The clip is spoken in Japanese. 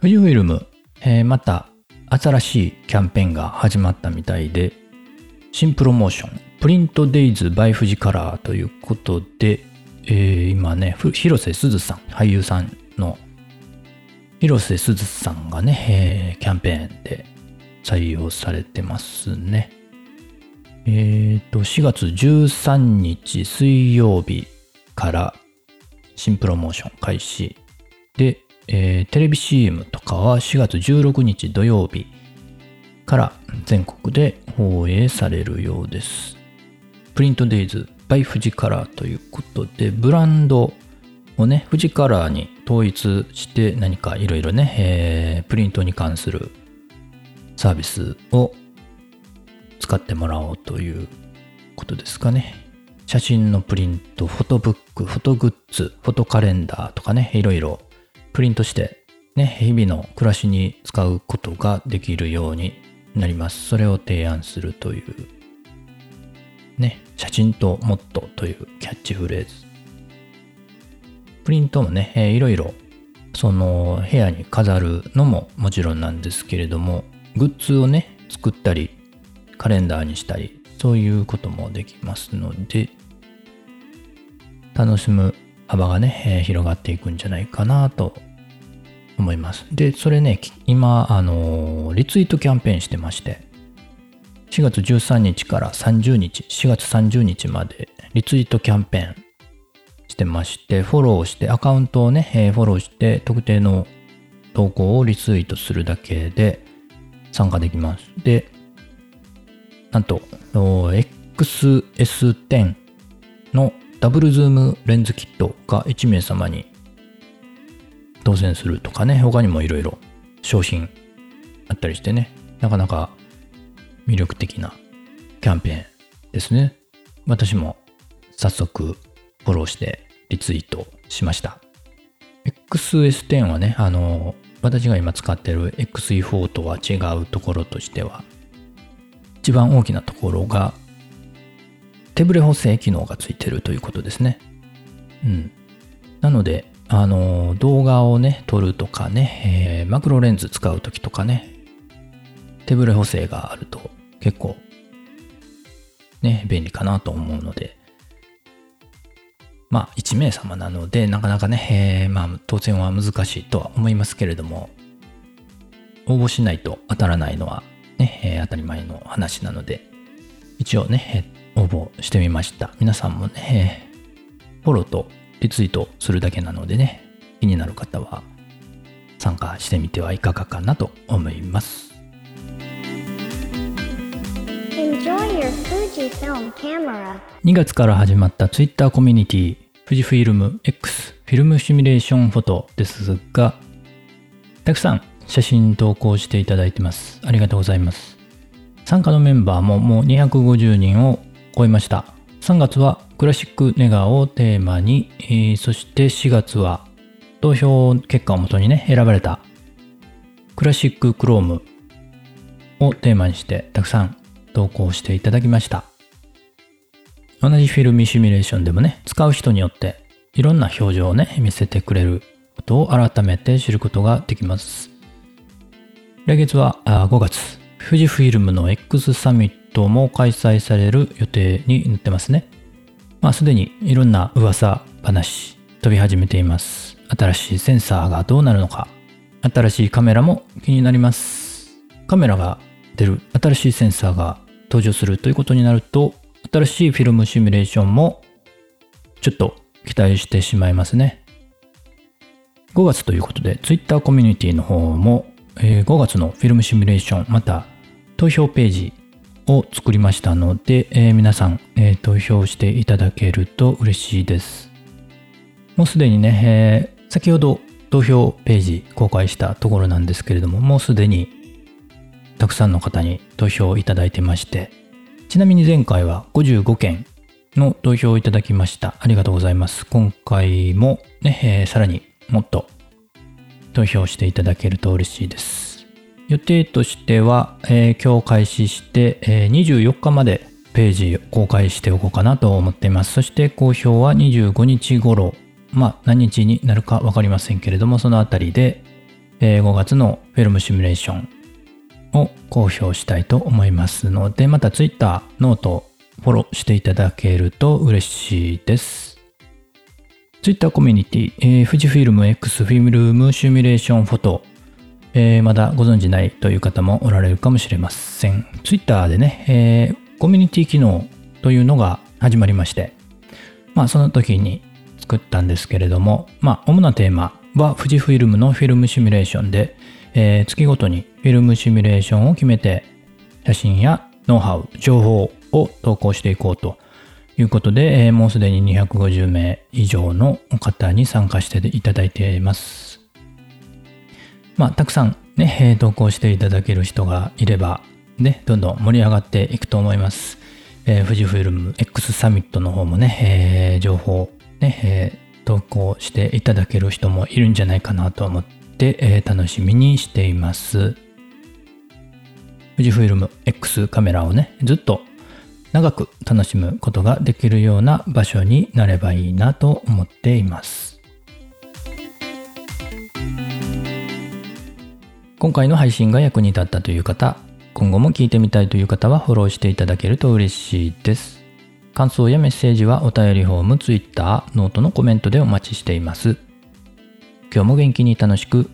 富士フイルム、えーまた新しいキャンペーンが始まったみたいで、新プロモーション、プリントデイズ by 富士カラーということで、えー今ね、広瀬すずさん、俳優さんの広瀬すずさんがね、えーキャンペーンで採用されてますね。えっ、と、4月13日水曜日から新プロモーション開始。で、えーテレビ CM とかは4月16日土曜日から全国で放映されるようです。プリントデイズ by 富士カラーということで、ブランドをね、富士カラーに統一して何かいろいろね、えープリントに関するサービスを使ってもらおうということですかね。写真のプリント、フォトブック、フォトグッズ、フォトカレンダーとかね、いろいろプリントして、ね、日々の暮らしに使うことができるようになります。それを提案するという、ね、写真とモットというキャッチフレーズ。プリントもね、えーいろいろ、その部屋に飾るのももちろんなんですけれども、グッズをね、作ったり、カレンダーにしたり、そういうこともできますので、楽しむ幅がね、えー広がっていくんじゃないかなと思います。で、それね、今、あのーリツイートキャンペーンしてまして、4月13日から30日、4月30日までリツイートキャンペーンしてまして、フォローして、アカウントをね、えーフォローして、特定の投稿をリツイートするだけで参加できます。で、なんと、XS10 のダブルズームレンズキットが1名様に当選するとかね、他にもいろいろ商品あったりしてね、なかなか魅力的なキャンペーンですね。私も早速フォローしてリツイートしました。XS10 はね、あの、私が今使ってる XE4 とは違うところとしては、一番大きなところが手ブレ補正機能がついてるということですね。うん。なので、あの、動画をね、撮るとかね、えーマクロレンズ使うときとかね、手ブレ補正があると結構、ね、便利かなと思うので、まあ、1名様なので、なかなかね、えーまあ、当選は難しいとは思いますけれども、応募しないと当たらないのは、ね、えー当たり前の話なので、一応ね、えー応募してみました。皆さんもね、えーフォローとリツイートするだけなのでね、気になる方は参加してみてはいかがかなと思います。Enjoy your Fujifilm camera. 2月から始まった Twitter コミュニティ富士フィルム X フィルムシミュレーションフォトですがたくさん写真投稿していただいてます。ありがとうございます。参加のメンバーももう250人を超えました。3月はクラシックネガーをテーマに、えーそして4月は投票結果をもとにね選ばれたクラシッククロームをテーマにしてたくさん投稿していただきました。同じフィルムシミュレーションでもね、使う人によっていろんな表情をね、見せてくれることを改めて知ることができます。来月は5月、富士フィルムの X サミットも開催される予定になってますね。まあすでにいろんな噂話飛び始めています。新しいセンサーがどうなるのか、新しいカメラも気になります。カメラが出る新しいセンサーが登場するということになると、新しいフィルムシミュレーションもちょっと期待してしまいますね。5月ということで Twitter コミュニティの方も、え5月のフィルムシミュレーションまた投票ページを作りましたので、えー皆さん、えー投票していただけると嬉しいです。もうすでにね、えー先ほど投票ページ公開したところなんですけれども、もうすでにたくさんの方に投票いただいてまして、ちなみに前回は55件の投票をいただきました。ありがとうございます。今回もね、えーさらにもっと投票していただけると嬉しいです。予定としては、えー今日開始して、えー24日までページ公開しておこうかなと思っています。そして公表は25日頃まあ何日になるか分かりませんけれども、そのあたりで、えー5月のフィルムシミュレーションを公表したいと思いますので、また Twitter、 note、フォローしていただけると嬉しいです。Twitter コミュニティ、えー富士フィルム X フィルムシミュレーションフォト、えーまだご存知ないという方もおられるかもしれません。Twitter でね、えーコミュニティ機能というのが始まりまして、まあその時に作ったんですけれども、まあ主なテーマは富士フィルムのフィルムシミュレーションで、えー月ごとにフィルムシミュレーションを決めて写真やノウハウ、情報を投稿していこうということで、えーもうすでに250名以上の方に参加していただいています。まあ、たくさんね、え投稿していただける人がいれば、ね、どんどん盛り上がっていくと思います。えー富士フイルム X サミットの方もね、えー情報、ね、えー投稿していただける人もいるんじゃないかなと思って、えー楽しみにしています。富士フイルム X カメラをね、ずっと長く楽しむことができるような場所になればいいなと思っています。今回の配信が役に立ったという方、今後も聞いてみたいという方はフォローしていただけると嬉しいです。感想やメッセージはお便りフォーム、Twitter、 note のコメントでお待ちしています。今日も元気に楽しく